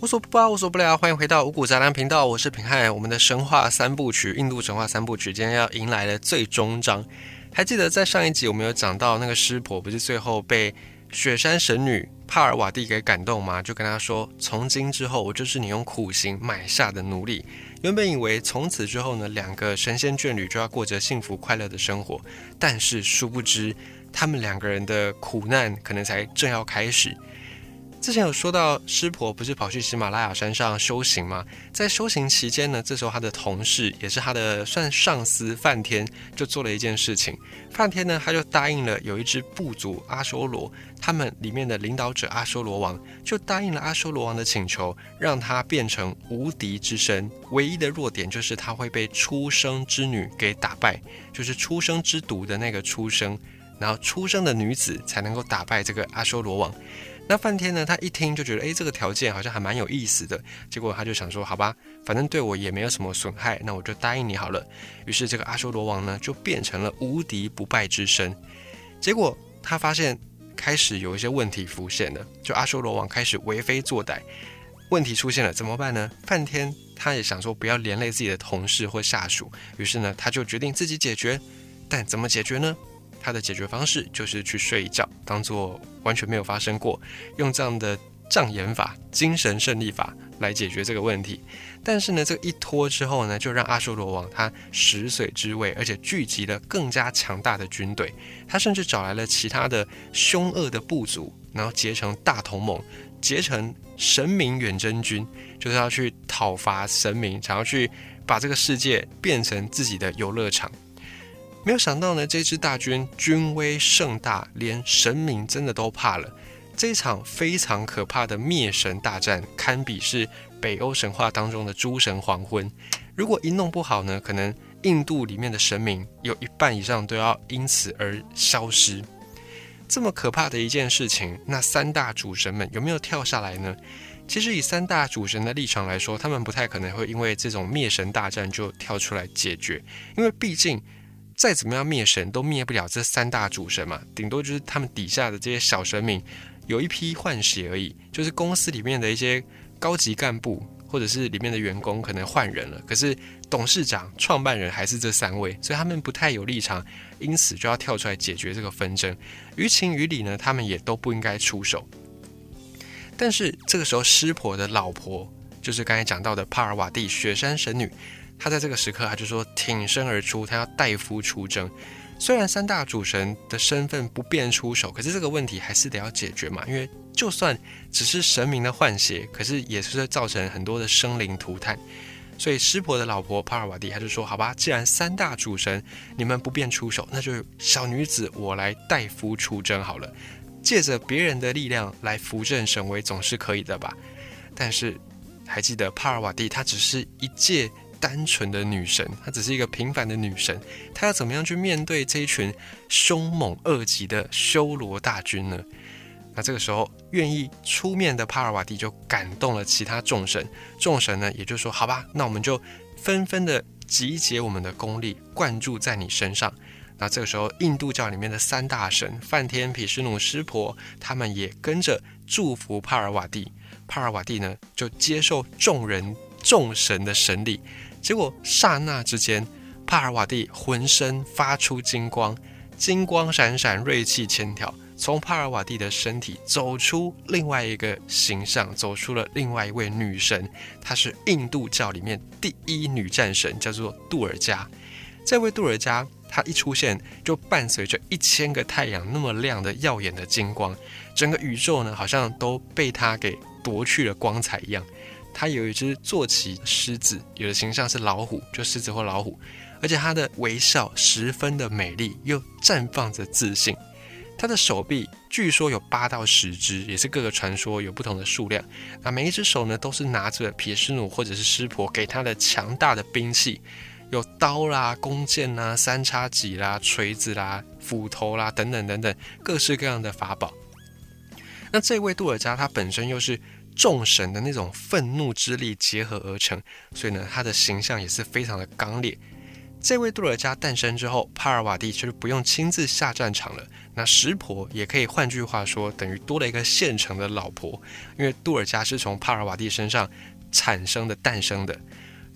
无所不包，无所不聊，欢迎回到五谷杂粮频道，我是平汉。我们的神话三部曲，印度神话三部曲，今天要迎来了最终章。还记得在上一集我们有讲到那个湿婆，不是最后被雪山神女帕尔瓦蒂给感动吗？就跟他说：“从今之后，我就是你用苦行买下的奴隶。”原本以为从此之后呢，两个神仙眷侣就要过着幸福快乐的生活，但是殊不知，他们两个人的苦难可能才正要开始。之前有说到，湿婆不是跑去喜马拉雅山上修行吗？在修行期间呢，这时候他的同事也是他的算上司梵天，就做了一件事情。梵天呢，他就答应了有一支部族阿修罗，他们里面的领导者阿修罗王就答应了阿修罗王的请求，让他变成无敌之身。唯一的弱点就是他会被出生之女给打败，就是出生之毒的那个出生，然后出生的女子才能够打败这个阿修罗王。那梵天呢？他一听就觉得，哎，这个条件好像还蛮有意思的。结果他就想说，好吧，反正对我也没有什么损害，那我就答应你好了。于是这个阿修罗王呢，就变成了无敌不败之身。结果他发现开始有一些问题浮现了，就阿修罗王开始为非作歹，问题出现了，怎么办呢？梵天他也想说，不要连累自己的同事或下属，于是呢，他就决定自己解决。但怎么解决呢？他的解决方式就是去睡一觉，当做完全没有发生过，用这样的障眼法、精神胜利法来解决这个问题。但是呢，这一拖之后呢，就让阿修罗王他食髓知味，而且聚集了更加强大的军队。他甚至找来了其他的凶恶的部族，然后结成大同盟，结成神明远征军，就是要去讨伐神明，想要去把这个世界变成自己的游乐场。没有想到呢，这支大军军威盛大，连神明真的都怕了。这场非常可怕的灭神大战，堪比是北欧神话当中的诸神黄昏。如果一弄不好呢，可能印度里面的神明有一半以上都要因此而消失。这么可怕的一件事情，那三大主神们有没有跳下来呢？其实以三大主神的立场来说，他们不太可能会因为这种灭神大战就跳出来解决，因为毕竟。再怎么样灭神都灭不了这三大主神嘛，顶多就是他们底下的这些小神明有一批换血而已，就是公司里面的一些高级干部或者是里面的员工可能换人了，可是董事长、创办人还是这三位，所以他们不太有立场，因此就要跳出来解决这个纷争。于情于理呢，他们也都不应该出手。但是这个时候，湿婆的老婆就是刚才讲到的帕尔瓦蒂雪山神女。他在这个时刻，他就说挺身而出，他要代夫出征。虽然三大主神的身份不便出手，可是这个问题还是得要解决嘛。因为就算只是神明的换血，可是也是会造成很多的生灵涂炭。所以湿婆的老婆帕尔瓦蒂，他就说：“好吧，既然三大主神你们不便出手，那就小女子我来代夫出征好了。借着别人的力量来扶正神威，总是可以的吧？但是还记得帕尔瓦蒂，她只是一介。”单纯的女神，她只是一个平凡的女神，她要怎么样去面对这一群凶猛恶极的修罗大军呢？那这个时候，愿意出面的帕尔瓦蒂就感动了其他众神，众神呢也就说：“好吧，那我们就纷纷的集结我们的功力，灌注在你身上。”那这个时候，印度教里面的三大神梵天、毗湿奴、湿婆，他们也跟着祝福帕尔瓦蒂。帕尔瓦蒂呢，就接受众人众神的神礼。结果刹那之间，帕尔瓦蒂浑身发出金光，金光闪闪，锐气千条，从帕尔瓦蒂的身体走出另外一个形象，走出了另外一位女神，她是印度教里面第一女战神，叫做杜尔迦。这位杜尔迦，她一出现就伴随着一千个太阳那么亮的耀眼的金光，整个宇宙呢，好像都被她给夺去了光彩一样。它有一只坐骑狮子，有的形象是老虎，就狮子或老虎，而且它的微笑十分的美丽，又绽放着自信。它的手臂据说有八到十只，也是各个传说有不同的数量。那每一只手呢，都是拿着毗湿奴或者是湿婆给他的强大的兵器，有刀啦、弓箭啦、三叉戟啦、锤子啦、斧头啦等等等等各式各样的法宝。那这位杜尔迦他本身又是。众神的那种愤怒之力结合而成，所以呢，他的形象也是非常的刚烈。这位杜尔加诞生之后，帕尔瓦蒂就是不用亲自下战场了。那湿婆也可以换句话说，等于多了一个现成的老婆，因为杜尔加是从帕尔瓦蒂身上产生的、诞生的。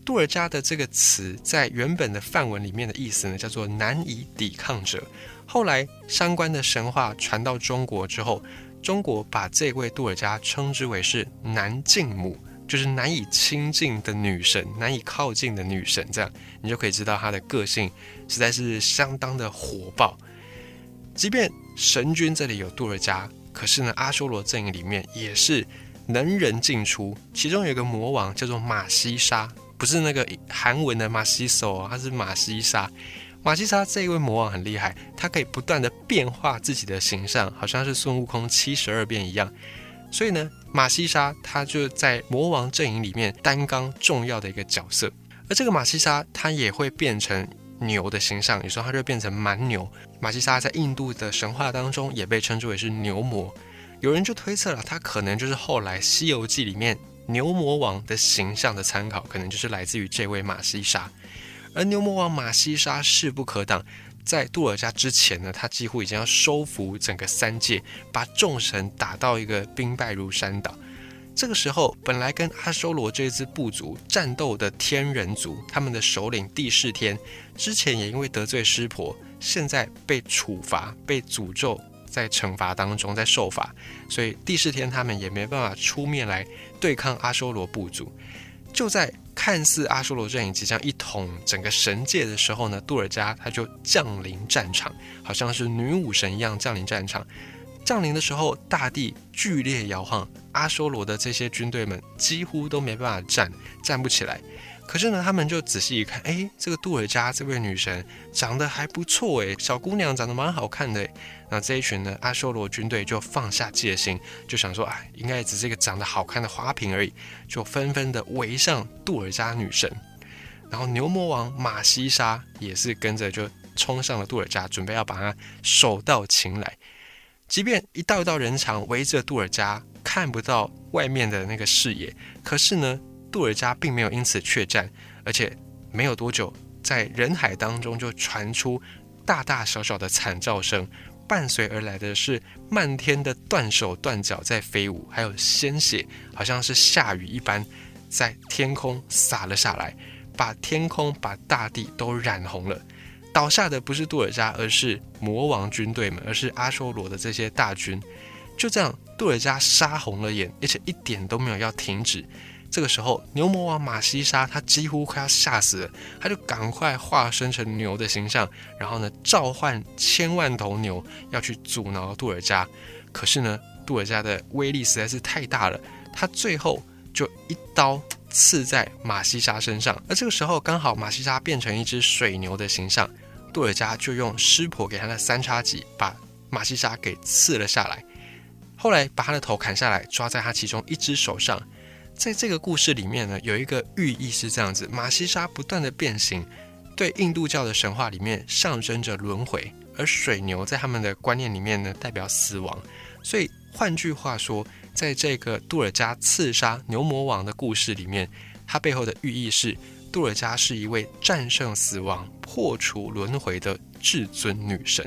杜尔加的这个词在原本的范文里面的意思呢，叫做难以抵抗者。后来相关的神话传到中国之后，中国把这位杜尔加称之为是难敬母。就是难以亲近的女神，难以靠近的女神，这样你就可以知道她的个性实在是相当的火爆。即便神君这里有杜尔加，可是呢，阿修罗阵营里面也是能人进出。其中有一个魔王叫做马西沙，不是那个韩文的马西索，他是马西沙。马西沙这一位魔王很厉害，他可以不断的变化自己的形象，好像是孙悟空七十二变一样。所以呢，马西沙他就在魔王阵营里面担纲重要的一个角色，而这个马西沙他也会变成牛的形象，有时候他就变成蛮牛。马西沙在印度的神话当中也被称之为是牛魔，有人就推测了，他可能就是后来《西游记》里面牛魔王的形象的参考，可能就是来自于这位马西沙。而牛魔王马西沙势不可挡。在杜尔加之前呢，他几乎已经要收服整个三界，把众神打到一个兵败如山倒。这个时候，本来跟阿修罗这支部族战斗的天人族，他们的首领帝释天，之前也因为得罪湿婆，现在被处罚、被诅咒，在惩罚当中在受罚，所以帝释天他们也没办法出面来对抗阿修罗部族。就在看似阿修罗阵营即将一统整个神界的时候呢，杜尔加他就降临战场，好像是女武神一样降临战场。降临的时候，大地剧烈摇晃，阿修罗的这些军队们几乎都没办法站，站不起来。可是呢，他们就仔细一看，哎，这个杜尔加这位女神长得还不错，哎，小姑娘长得蛮好看的。那这一群呢，阿修罗军队就放下戒心，就想说，哎，应该只是一个长得好看的花瓶而已，就纷纷的围上杜尔加女神。然后牛魔王马西沙也是跟着就冲上了杜尔加，准备要把她手到擒来。即便一道一道人墙围着杜尔加，看不到外面的那个视野，可是呢。杜尔加并没有因此怯战，而且没有多久，在人海当中就传出大大小小的惨叫声，伴随而来的是漫天的断手断脚在飞舞，还有鲜血，好像是下雨一般在天空洒了下来，把天空、把大地都染红了。倒下的不是杜尔加，而是魔王军队们，而是阿修罗的这些大军。就这样，杜尔加杀红了眼，而且一点都没有要停止。这个时候，牛魔王马西沙他几乎快要吓死了，他就赶快化身成牛的形象，然后呢召唤千万头牛要去阻挠杜尔加。可是呢，杜尔加的威力实在是太大了，他最后就一刀刺在马西沙身上。而这个时候刚好马西沙变成一只水牛的形象，杜尔加就用湿婆给他的三叉戟把马西沙给刺了下来，后来把他的头砍下来，抓在他其中一只手上。在这个故事里面呢，有一个寓意是这样子：马西沙不断的变形，对印度教的神话里面象征着轮回，而水牛在他们的观念里面呢，代表死亡。所以换句话说，在这个杜尔加刺杀牛魔王的故事里面，它背后的寓意是杜尔加是一位战胜死亡、破除轮回的至尊女神。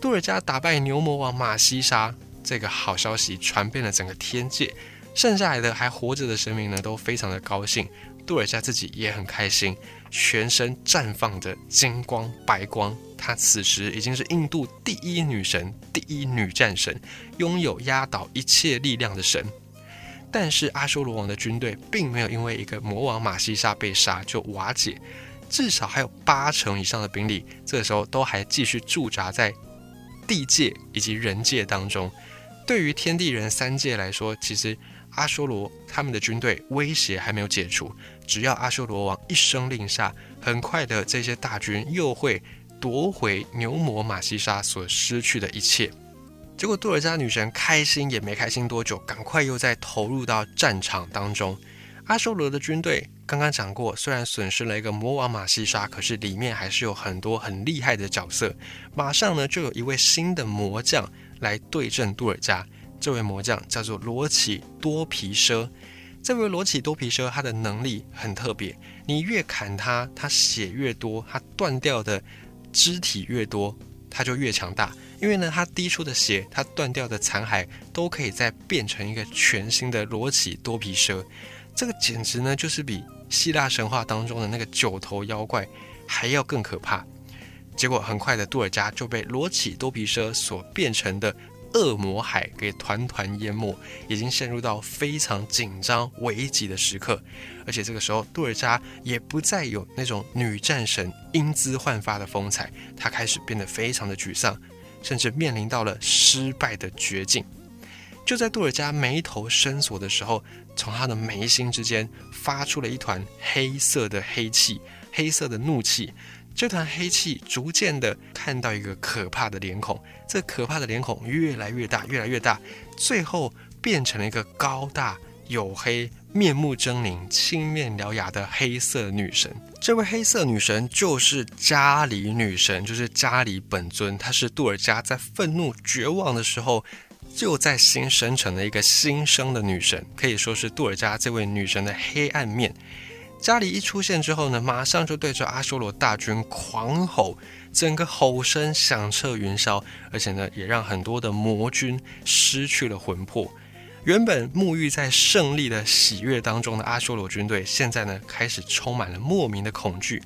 杜尔加打败牛魔王马西沙，这个好消息传遍了整个天界。剩下来的还活着的神明呢，都非常的高兴，杜尔加自己也很开心，全身绽放着金光白光。她此时已经是印度第一女神，第一女战神，拥有压倒一切力量的神。但是阿修罗王的军队并没有因为一个魔王马西沙被杀就瓦解，至少还有八成以上的兵力，这个时候都还继续驻扎在地界以及人界当中。对于天地人三界来说，其实。阿修罗他们的军队威胁还没有解除，只要阿修罗王一声令下，很快的这些大军又会夺回牛魔马西沙所失去的一切。结果杜尔加女神开心也没开心多久，赶快又在投入到战场当中。阿修罗的军队刚刚讲过，虽然损失了一个魔王马西沙，可是里面还是有很多很厉害的角色。马上呢就有一位新的魔将来对阵杜尔加。这位魔将叫做罗奇多皮奢，这位罗绮多皮蛇，他的能力很特别，你越砍他，他血越多，他断掉的肢体越多，他就越强大。因为呢，他滴出的血，他断掉的残骸，都可以再变成一个全新的罗绮多皮蛇。这个简直呢，就是比希腊神话当中的那个九头妖怪还要更可怕。结果很快的，杜尔加就被罗绮多皮蛇所变成的恶魔海给团团淹没，已经陷入到非常紧张危急的时刻。而且这个时候，杜尔加也不再有那种女战神英姿焕发的风采，她开始变得非常的沮丧，甚至面临到了失败的绝境。就在杜尔加眉头深锁的时候，从他的眉心之间发出了一团黑色的黑气，黑色的怒气。这团黑气逐渐的看到一个可怕的脸孔，这可怕的脸孔越来越大，越来越大，最后变成了一个高大黝黑、面目狰狞、青面獠牙的黑色女神。这位黑色女神就是加里女神，就是加里本尊。她是杜尔加在愤怒、绝望的时候就在新生成的一个新生的女神，可以说是杜尔加这位女神的黑暗面。家里一出现之后呢，马上就对着阿修罗大军狂吼，整个吼声响彻云霄，而且呢，也让很多的魔军失去了魂魄。原本沐浴在胜利的喜悦当中的阿修罗军队，现在呢，开始充满了莫名的恐惧。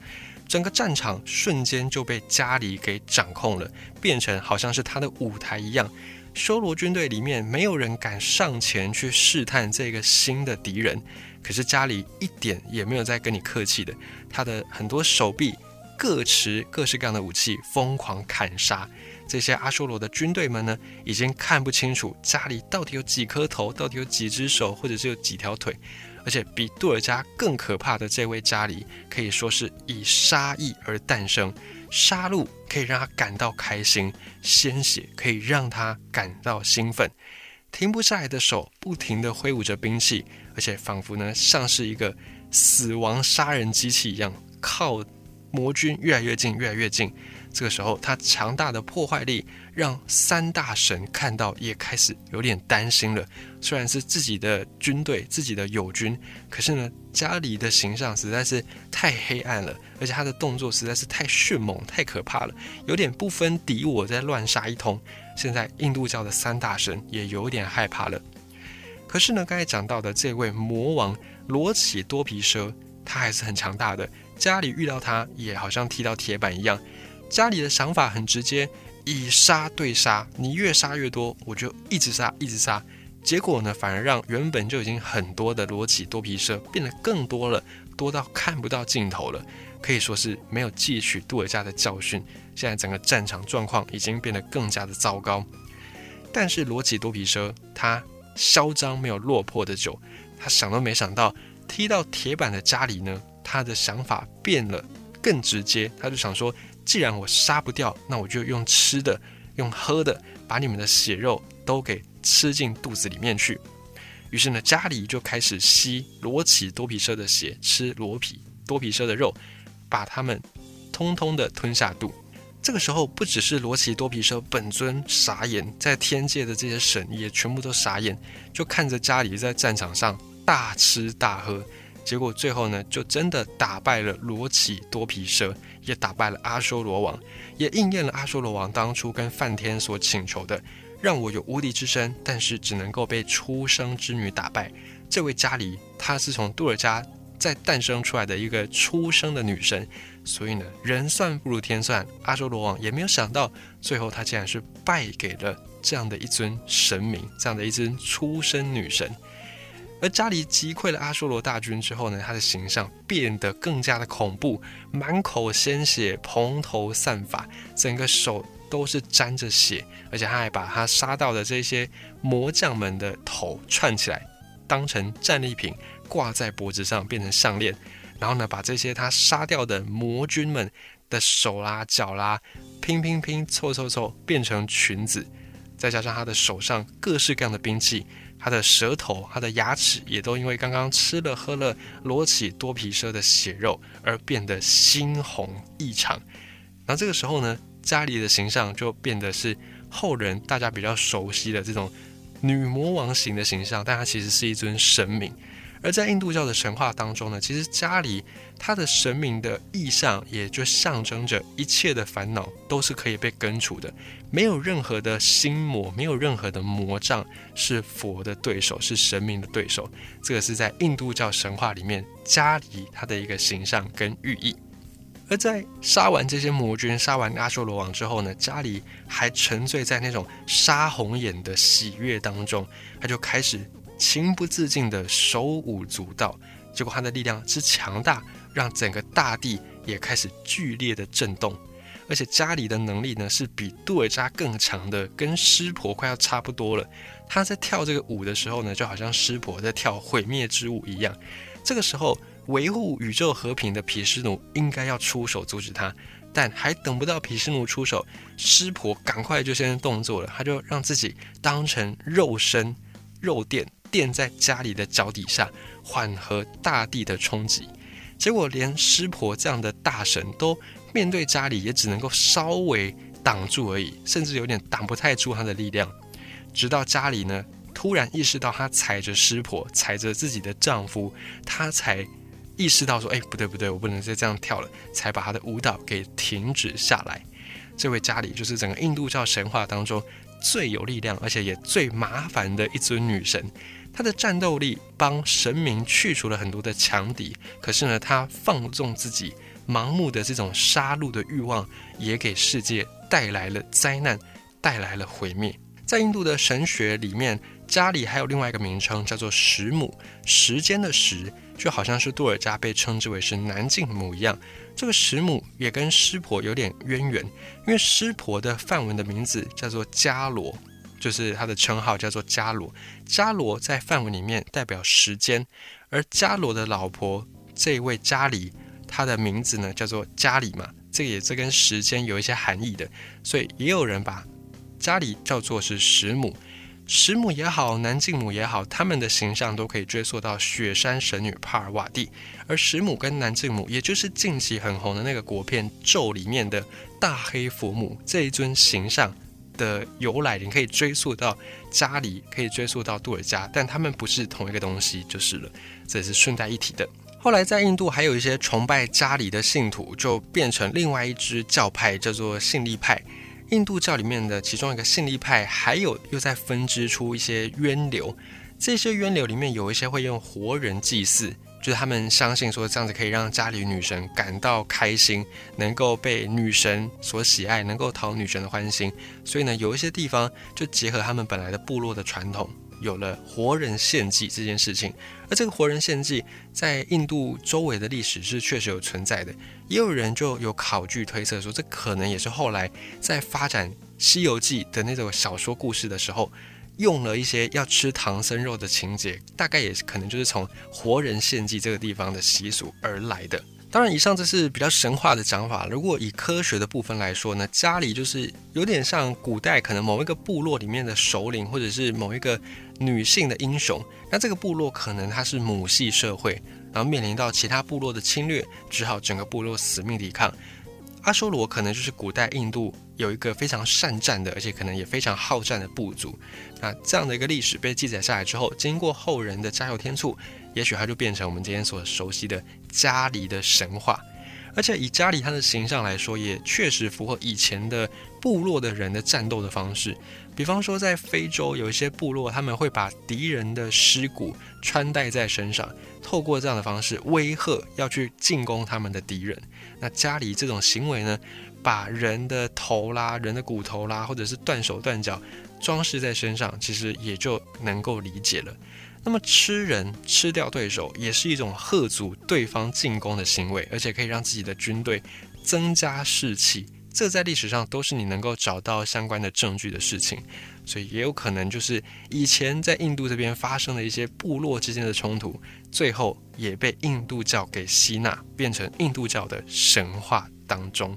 整个战场瞬间就被家里给掌控了，变成好像是他的舞台一样。修罗军队里面没有人敢上前去试探这个新的敌人。可是家里一点也没有在跟你客气的，他的很多手臂各持各式各样的武器，疯狂砍杀这些阿修罗的军队们呢，已经看不清楚家里到底有几颗头，到底有几只手，或者是有几条腿。而且比杜尔加更可怕的这位家里，可以说是以杀意而诞生，杀戮可以让他感到开心，鲜血可以让他感到兴奋。停不下来的手，不停地挥舞着兵器，而且仿佛呢像是一个死亡杀人机器一样，靠魔军越来越近，越来越近。这个时候，他强大的破坏力让三大神看到，也开始有点担心了。虽然是自己的军队，自己的友军，可是呢，家里的形象实在是太黑暗了，而且他的动作实在是太迅猛、太可怕了，有点不分敌我，在乱杀一通。现在印度教的三大神也有点害怕了。可是呢，刚才讲到的这位魔王罗绮多皮蛇，他还是很强大的。家里遇到他，也好像踢到铁板一样。家里的想法很直接，以杀对杀，你越杀越多，我就一直杀，一直杀。结果呢，反而让原本就已经很多的罗绮多皮蛇变得更多了，多到看不到尽头了。可以说是没有汲取杜尔加的教训，现在整个战场状况已经变得更加的糟糕。但是罗绮多皮蛇他嚣张没有落魄的久，他想都没想到踢到铁板的家里呢，他的想法变了，更直接，他就想说。既然我杀不掉，那我就用吃的、用喝的，把你们的血肉都给吃进肚子里面去。于是呢，家里就开始吸罗奇多皮蛇的血，吃罗皮多皮蛇的肉，把他们通通的吞下肚。这个时候，不只是罗奇多皮蛇本尊傻眼，在天界的这些神也全部都傻眼，就看着家里在战场上大吃大喝。结果最后呢，就真的打败了罗绮多皮蛇，也打败了阿修罗王，也应验了阿修罗王当初跟梵天所请求的，让我有无敌之身，但是只能够被出生之女打败。这位加里，她是从杜尔加再诞生出来的一个出生的女神，所以呢，人算不如天算，阿修罗王也没有想到，最后她竟然是败给了这样的一尊神明，这样的一尊出生女神。而家里击溃了阿修罗大军之后呢，他的形象变得更加的恐怖，满口鲜血，蓬头散发，整个手都是沾着血，而且他还把他杀到的这些魔将们的头串起来，当成战利品挂在脖子上，变成项链，然后呢，把这些他杀掉的魔军们的手啦、脚啦，拼拼拼、凑凑凑，变成裙子，再加上他的手上各式各样的兵器。他的舌头、他的牙齿也都因为刚刚吃了喝了罗起多皮蛇的血肉而变得猩红异常。然后这个时候呢，家里的形象就变得是后人大家比较熟悉的这种女魔王型的形象，但她其实是一尊神明。而在印度教的神话当中呢，其实家里它的神明的意象，也就象征着一切的烦恼都是可以被根除的，没有任何的心魔，没有任何的魔障是佛的对手，是神明的对手。这个是在印度教神话里面家里它的一个形象跟寓意。而在杀完这些魔君、杀完阿修罗王之后呢，家里还沉醉在那种杀红眼的喜悦当中，他就开始情不自禁的手舞足蹈。结果他的力量之强大，让整个大地也开始剧烈的震动。而且家里的能力呢，是比杜尔扎更强的，跟湿婆快要差不多了。他在跳这个舞的时候呢，就好像湿婆在跳毁灭之舞一样。这个时候。维护宇宙和平的毗湿奴应该要出手阻止他，但还等不到毗湿奴出手，湿婆赶快就先动作了。他就让自己当成肉身肉垫垫在家里的脚底下，缓和大地的冲击。结果连湿婆这样的大神都面对家里也只能够稍微挡住而已，甚至有点挡不太住他的力量。直到家里呢突然意识到他踩着湿婆，踩着自己的丈夫，他才。意识到说，哎，不对不对，我不能再这样跳了，才把他的舞蹈给停止下来。这位家里就是整个印度教神话当中最有力量，而且也最麻烦的一尊女神。他的战斗力帮神明去除了很多的强敌，可是呢，他放纵自己，盲目的这种杀戮的欲望，也给世界带来了灾难，带来了毁灭。在印度的神学里面，家里还有另外一个名称，叫做时母，时间的时。就好像是杜尔加被称之为是南境母一样，这个石母也跟湿婆有点渊源，因为湿婆的梵文的名字叫做伽罗，就是他的称号叫做伽罗。伽罗在梵文里面代表时间，而伽罗的老婆这位伽里，她的名字呢叫做伽里嘛，这也是跟时间有一些含义的，所以也有人把伽里叫做是石母。石母也好，南境母也好，他们的形象都可以追溯到雪山神女帕尔瓦蒂。而石母跟南境母，也就是近期很红的那个国片《咒》里面的大黑佛母这一尊形象的由来，你可以追溯到家里，可以追溯到杜尔加，但他们不是同一个东西就是了。这也是顺带一提的。后来在印度还有一些崇拜家里的信徒，就变成另外一支教派，叫做信力派。印度教里面的其中一个信力派，还有又在分支出一些渊流。这些渊流里面有一些会用活人祭祀，就是他们相信说这样子可以让家里女神感到开心，能够被女神所喜爱，能够讨女神的欢心。所以呢，有一些地方就结合他们本来的部落的传统。有了活人献祭这件事情，而这个活人献祭在印度周围的历史是确实有存在的，也有人就有考据推测说，这可能也是后来在发展《西游记》的那种小说故事的时候，用了一些要吃唐僧肉的情节，大概也可能就是从活人献祭这个地方的习俗而来的。当然，以上这是比较神话的讲法。如果以科学的部分来说呢，家里就是有点像古代可能某一个部落里面的首领，或者是某一个女性的英雄。那这个部落可能它是母系社会，然后面临到其他部落的侵略，只好整个部落死命抵抗。阿修罗可能就是古代印度有一个非常善战的，而且可能也非常好战的部族。那这样的一个历史被记载下来之后，经过后人的加油添醋。也许它就变成我们今天所熟悉的家里的神话，而且以家里他的形象来说，也确实符合以前的部落的人的战斗的方式。比方说，在非洲有一些部落，他们会把敌人的尸骨穿戴在身上，透过这样的方式威吓要去进攻他们的敌人。那家里这种行为呢，把人的头啦、人的骨头啦，或者是断手断脚装饰在身上，其实也就能够理解了。那么吃人吃掉对手也是一种贺阻对方进攻的行为，而且可以让自己的军队增加士气。这在历史上都是你能够找到相关的证据的事情，所以也有可能就是以前在印度这边发生的一些部落之间的冲突，最后也被印度教给吸纳，变成印度教的神话当中。